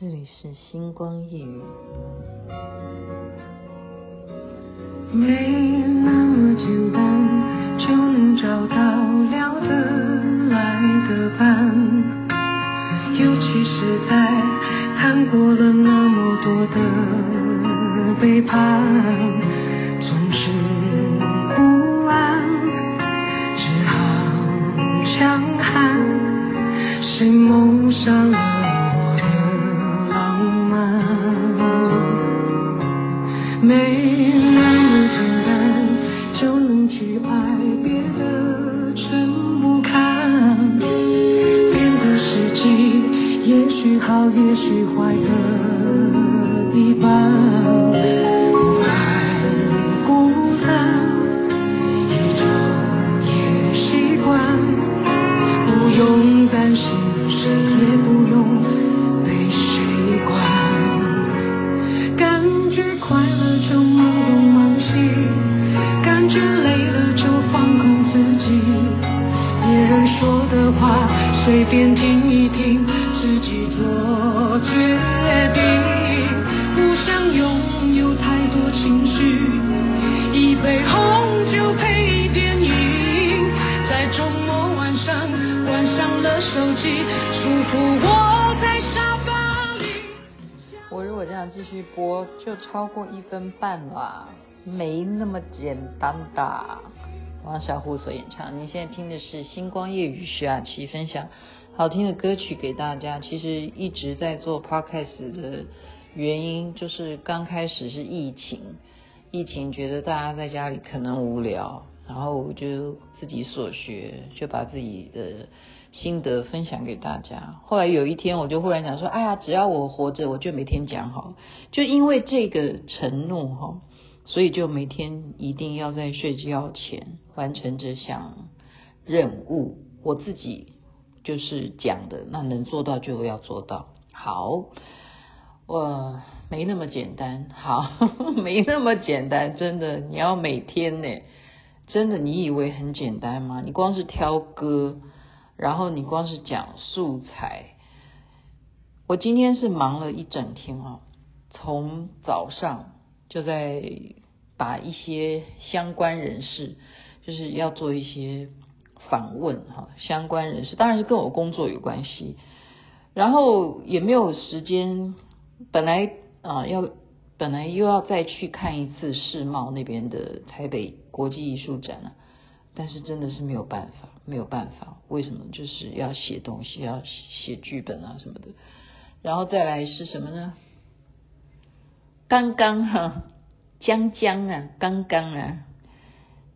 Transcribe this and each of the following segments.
这里是星光夜语。没那么简单就能找到聊得来的伴，尤其是在看过了那么多的背叛，随便听一听自己做决定不想拥有太多情绪一杯红酒配电影在周末晚上关上了手机舒服我在沙发里我如果这样继续播就超过一分半啦没那么简单的。王小虎所演唱，你现在听的是《星光夜雨》，徐雅琪分享好听的歌曲给大家。其实一直在做 podcast 的原因，就是刚开始是疫情，疫情觉得大家在家里可能无聊，然后我就自己所学，就把自己的。心得分享给大家。后来有一天，我就忽然想说：“哎呀，只要我活着，我就每天讲好。”就因为这个承诺哈，所以就每天一定要在睡觉前完成这项任务。我自己就是讲的，那能做到就要做到。好，我没那么简单。好，没那么简单，真的。你要每天呢，真的，你以为很简单吗？你光是挑歌。然后你光是讲素材，我今天是忙了一整天啊，从早上就在把一些相关人士，就是要做一些访问哈，相关人士当然是跟我工作有关系，然后也没有时间，本来啊要本来又要再去看一次世贸那边的台北国际艺术展了，但是真的是没有办法。没有办法，为什么？就是要写东西，要写剧本啊什么的。然后再来是什么呢？刚刚哈，将将啊，刚刚啊，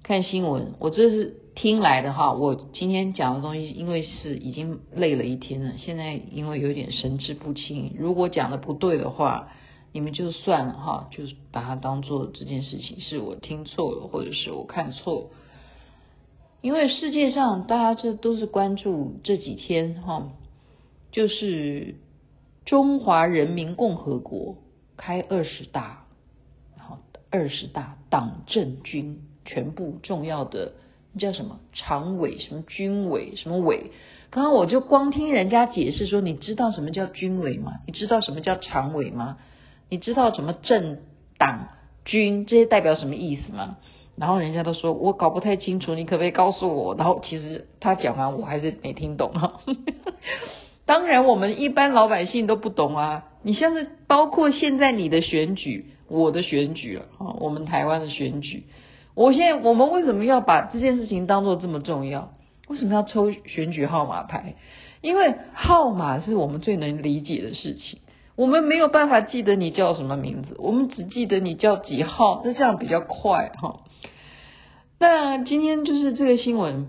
看新闻，我这是听来的哈。我今天讲的东西，因为是已经累了一天了，现在因为有点神志不清，如果讲的不对的话，你们就算了哈，就是把它当做这件事情是我听错了，或者是我看错。因为世界上大家这都是关注这几天哈，就是中华人民共和国开二十大，然后二十大党政军全部重要的叫什么常委什么军委什么委，刚刚我就光听人家解释说，你知道什么叫军委吗？你知道什么叫常委吗？你知道什么政党军这些代表什么意思吗？然后人家都说我搞不太清楚，你可不可以告诉我？然后其实他讲完我还是没听懂哈。当然我们一般老百姓都不懂啊。你像是包括现在你的选举，我的选举了啊，我们台湾的选举。我现在我们为什么要把这件事情当做这么重要？为什么要抽选举号码牌？因为号码是我们最能理解的事情。我们没有办法记得你叫什么名字，我们只记得你叫几号，那这样比较快哈。那今天就是这个新闻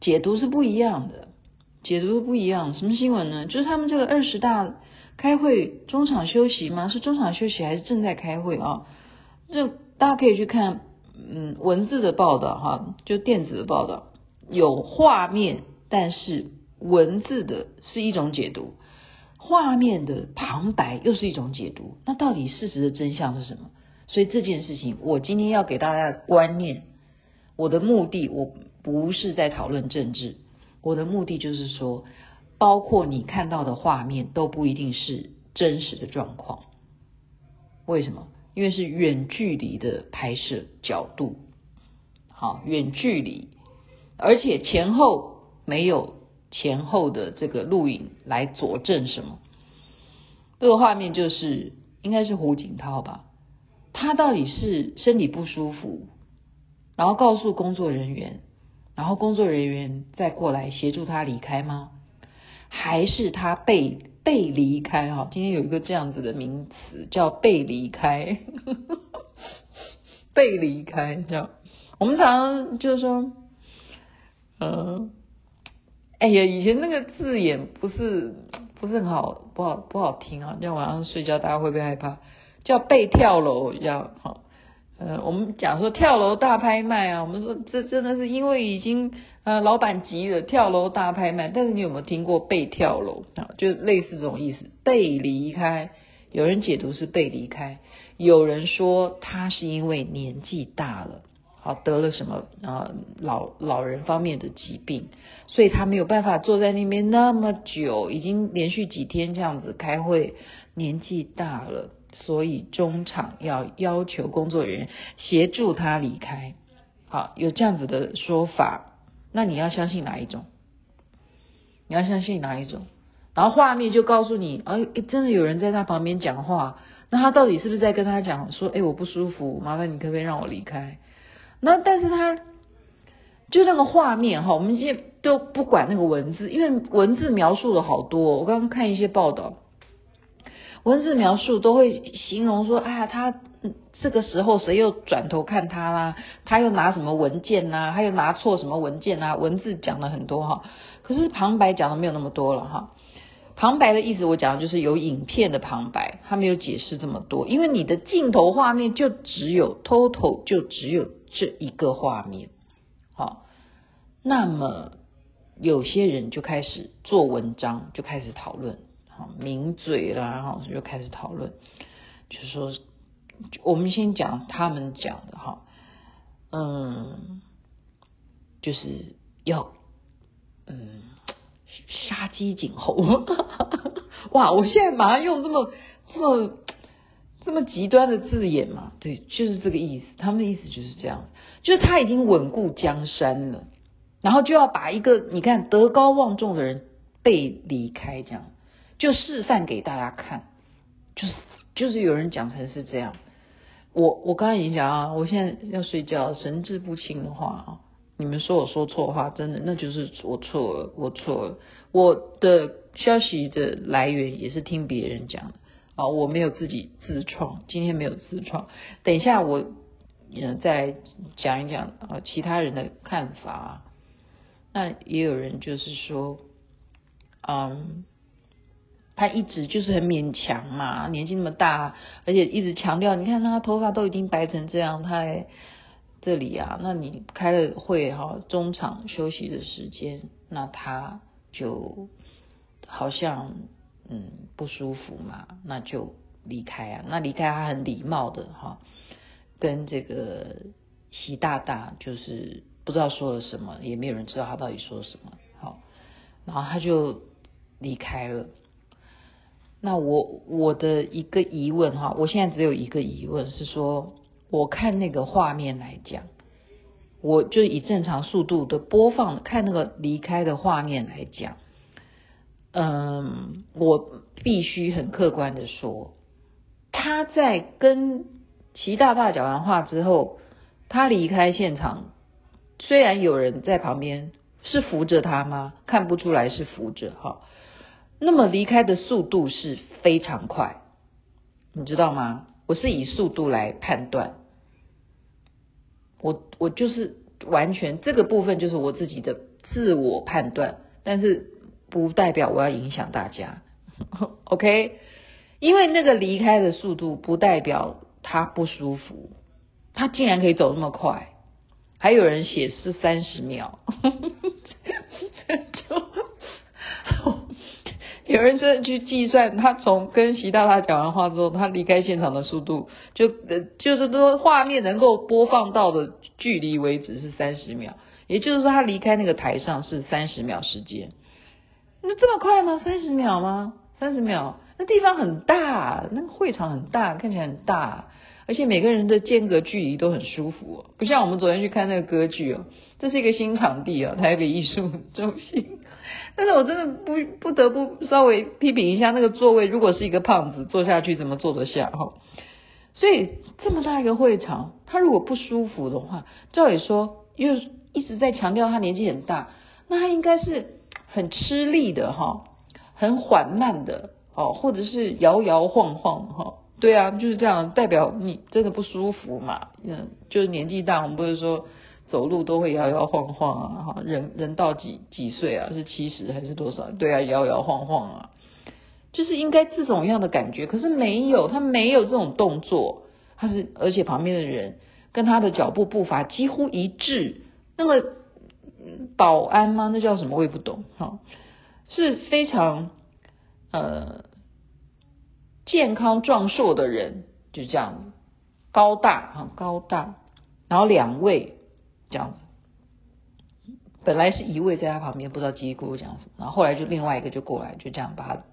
解读是不一样的，解读是不一样。什么新闻呢？就是他们这个二十大开会中场休息吗？是中场休息还是正在开会啊？这大家可以去看，嗯，文字的报道哈，就电子的报道有画面，但是文字的是一种解读，画面的旁白又是一种解读。那到底事实的真相是什么？所以这件事情，我今天要给大家的观念。我的目的，我不是在讨论政治，我的目的就是说，包括你看到的画面都不一定是真实的状况。为什么？因为是远距离的拍摄角度，好，远距离，而且前后没有前后的这个录影来佐证什么。这个画面就是应该是胡锦涛吧？他到底是身体不舒服，然后告诉工作人员，然后工作人员再过来协助他离开吗？还是他被？被离开哈，今天有一个这样子的名词叫被离开，被离开这样。我们常常就是说，嗯，哎呀，以前那个字眼不是不是很好，不好不好听啊。今天晚上睡觉，大家会不会害怕？叫被跳楼一样哈。呃，我们讲说跳楼大拍卖啊，我们说这真的是因为已经。呃，老板急了，跳楼大拍卖。但是你有没有听过被跳楼啊？就类似这种意思，被离开。有人解读是被离开，有人说他是因为年纪大了，好得了什么啊老老人方面的疾病，所以他没有办法坐在那边那么久，已经连续几天这样子开会，年纪大了，所以中场要要求工作人员协助他离开。好，有这样子的说法。那你要相信哪一种？你要相信哪一种？然后画面就告诉你，哎，真的有人在他旁边讲话。那他到底是不是在跟他讲说，哎，我不舒服，麻烦你可不可以让我离开？那但是他就那个画面哈，我们现在都不管那个文字，因为文字描述了好多。我刚刚看一些报道，文字描述都会形容说，哎呀，他。这个时候谁又转头看他啦？他又拿什么文件呐？他又拿错什么文件呐？文字讲了很多哈，可是旁白讲的没有那么多了哈。旁白的意思我讲的就是有影片的旁白，他没有解释这么多，因为你的镜头画面就只有 total 就只有这一个画面。好，那么有些人就开始做文章，就开始讨论，好，名嘴啦，然后就开始讨论，就说。我们先讲他们讲的哈，嗯，就是要嗯杀鸡儆猴，哇！我现在马上用这么这么这么极端的字眼嘛，对，就是这个意思。他们的意思就是这样，就是他已经稳固江山了，然后就要把一个你看德高望重的人被离开，这样就示范给大家看，就是就是有人讲成是这样。我我刚才已经讲啊，我现在要睡觉，神志不清的话啊，你们说我说错话，真的那就是我错了，我错了。我的消息的来源也是听别人讲的啊，我没有自己自创，今天没有自创。等一下我嗯再讲一讲啊其他人的看法。那也有人就是说，嗯。他一直就是很勉强嘛，年纪那么大，而且一直强调，你看他头发都已经白成这样，他在这里啊，那你开了会哈，中场休息的时间，那他就好像嗯不舒服嘛，那就离开啊，那离开他很礼貌的哈，跟这个习大大就是不知道说了什么，也没有人知道他到底说什么，好，然后他就离开了。那我我的一个疑问哈，我现在只有一个疑问是说，我看那个画面来讲，我就以正常速度的播放看那个离开的画面来讲，嗯，我必须很客观的说，他在跟习大大讲完话之后，他离开现场，虽然有人在旁边，是扶着他吗？看不出来是扶着哈。那么离开的速度是非常快，你知道吗？我是以速度来判断，我我就是完全这个部分就是我自己的自我判断，但是不代表我要影响大家，OK？因为那个离开的速度不代表他不舒服，他竟然可以走那么快，还有人写是三十秒，有人真的去计算，他从跟习大大讲完话之后，他离开现场的速度，就呃，就是说画面能够播放到的距离为止是三十秒，也就是说他离开那个台上是三十秒时间。那这么快吗？三十秒吗？三十秒？那地方很大，那个会场很大，看起来很大，而且每个人的间隔距离都很舒服，不像我们昨天去看那个歌剧哦，这是一个新场地哦，台北艺术中心。但是我真的不不得不稍微批评一下那个座位，如果是一个胖子坐下去，怎么坐得下哈？所以这么大一个会场，他如果不舒服的话，照理说又一直在强调他年纪很大，那他应该是很吃力的哈，很缓慢的哦，或者是摇摇晃晃哈。对啊，就是这样，代表你真的不舒服嘛。嗯，就是年纪大，我们不是说走路都会摇摇晃晃啊哈。人人到几几岁啊？是七十还是多少？对啊，摇摇晃晃啊。就是应该这种样的感觉，可是没有，他没有这种动作，他是而且旁边的人跟他的脚步步伐几乎一致。那么保安吗？那叫什么？我也不懂哈，是非常呃健康壮硕的人，就这样子，高大啊高大，然后两位这样子，本来是一位在他旁边，不知道嘀咕讲什么，然后后来就另外一个就过来，就这样把他。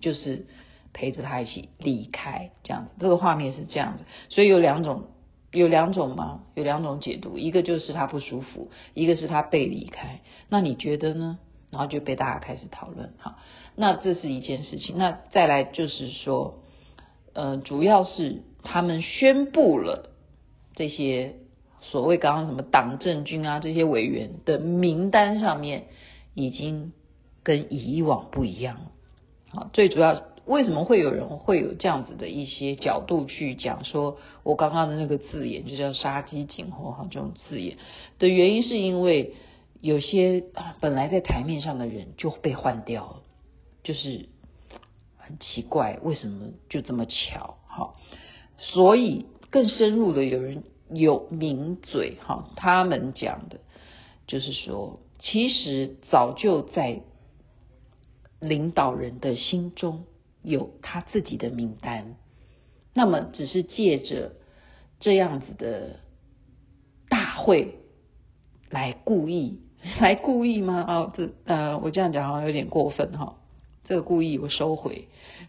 就是陪着他一起离开，这样子，这个画面是这样子，所以有两种，有两种吗？有两种解读，一个就是他不舒服，一个是他被离开。那你觉得呢？然后就被大家开始讨论。好，那这是一件事情。那再来就是说，呃，主要是他们宣布了这些所谓刚刚什么党政军啊这些委员的名单上面已经跟以往不一样了。好，最主要为什么会有人会有这样子的一些角度去讲说，我刚刚的那个字眼就叫杀鸡儆猴哈，这种字眼的原因是因为有些本来在台面上的人就被换掉了，就是很奇怪，为什么就这么巧？哈，所以更深入的有人有名嘴哈，他们讲的就是说，其实早就在。领导人的心中有他自己的名单，那么只是借着这样子的大会来故意来故意吗？哦，这呃，我这样讲好像有点过分哈。这个故意我收回，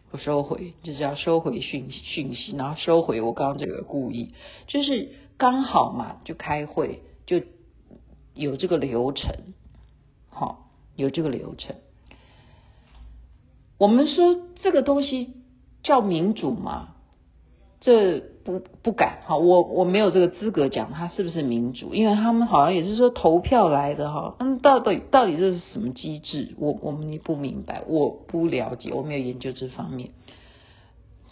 我收回，就是要收回讯讯息，然后收回我刚刚这个故意，就是刚好嘛，就开会就有这个流程，好，有这个流程。我们说这个东西叫民主嘛？这不不敢哈，我我没有这个资格讲他是不是民主，因为他们好像也是说投票来的哈。嗯，到底到底这是什么机制？我我们也不明白，我不了解，我没有研究这方面。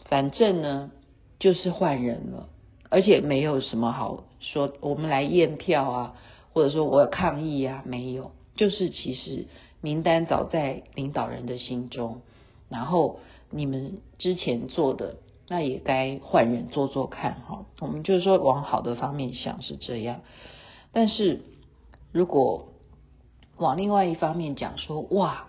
反正呢，就是换人了，而且没有什么好说，我们来验票啊，或者说我要抗议啊，没有，就是其实名单早在领导人的心中。然后你们之前做的，那也该换人做做看哈。我们就是说往好的方面想是这样，但是如果往另外一方面讲说，哇，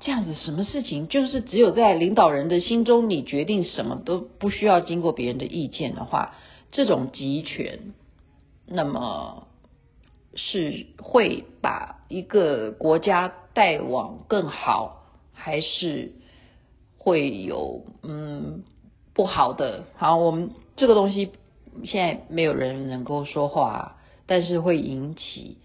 这样子什么事情就是只有在领导人的心中，你决定什么都不需要经过别人的意见的话，这种集权，那么是会把一个国家带往更好，还是？会有嗯不好的，好，我们这个东西现在没有人能够说话，但是会引起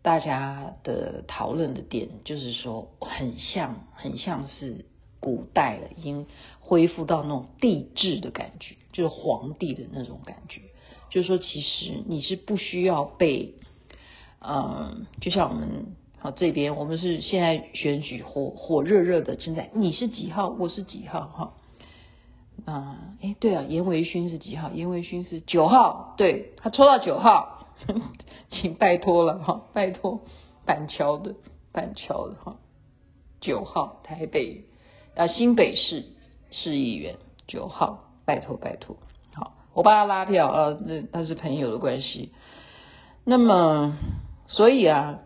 大家的讨论的点，就是说很像很像是古代了，已经恢复到那种帝制的感觉，就是皇帝的那种感觉，就是说其实你是不需要被，嗯，就像我们。好，这边我们是现在选举火火热热的正在，你是几号？我是几号？哈，啊，哎，对啊，颜维勋是几号？颜维勋是九号，对，他抽到九号，请拜托了哈，拜托板桥的板桥的哈，九号台北啊新北市市议员九号，拜托拜托，好，我帮他拉票啊，那他是朋友的关系，那么所以啊。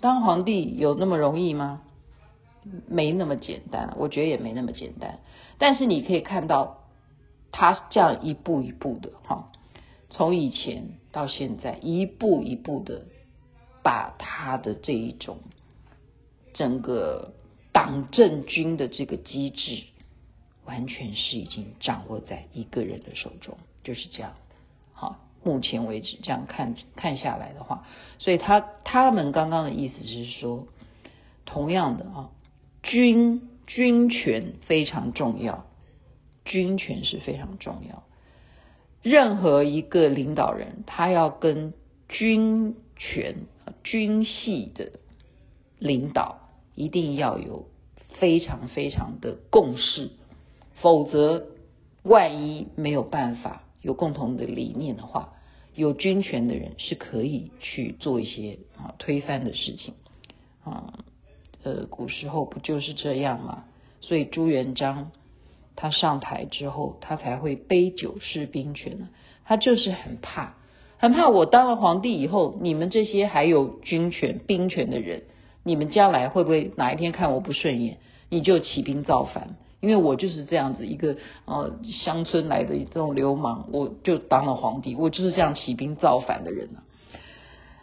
当皇帝有那么容易吗？没那么简单，我觉得也没那么简单。但是你可以看到，他这样一步一步的哈，从以前到现在，一步一步的把他的这一种整个党政军的这个机制完全是已经掌握在一个人的手中，就是这样。好，目前为止这样看看下来的话，所以他他们刚刚的意思是说，同样的啊，军军权非常重要，军权是非常重要。任何一个领导人，他要跟军权、军系的领导，一定要有非常非常的共识，否则万一没有办法有共同的理念的话，有军权的人是可以去做一些啊推翻的事情啊。呃，古时候不就是这样吗？所以朱元璋。他上台之后，他才会杯酒释兵权呢。他就是很怕，很怕我当了皇帝以后，你们这些还有军权、兵权的人，你们将来会不会哪一天看我不顺眼，你就起兵造反？因为我就是这样子一个呃乡村来的这种流氓，我就当了皇帝，我就是这样起兵造反的人。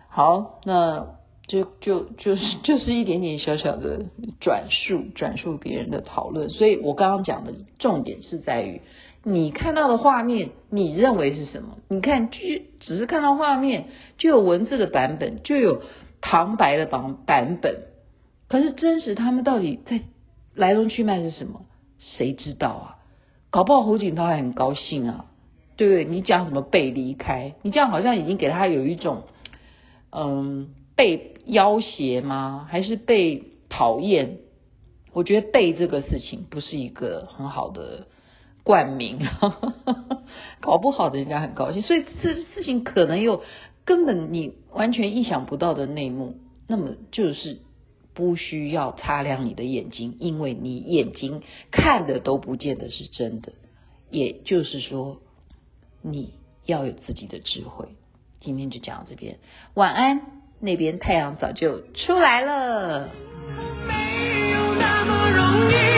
好，那。就就就是就是一点点小小的转述，转述别人的讨论，所以我刚刚讲的重点是在于，你看到的画面，你认为是什么？你看，就只是看到画面，就有文字的版本，就有旁白的版版本，可是真实他们到底在来龙去脉是什么？谁知道啊？搞不好胡锦涛还很高兴啊，对不对？你讲什么被离开？你这样好像已经给他有一种，嗯。被要挟吗？还是被讨厌？我觉得被这个事情不是一个很好的冠名，搞不好的人家很高兴，所以这事情可能有根本你完全意想不到的内幕。那么就是不需要擦亮你的眼睛，因为你眼睛看的都不见得是真的。也就是说，你要有自己的智慧。今天就讲到这边，晚安。那边太阳早就出来了。没有那么容易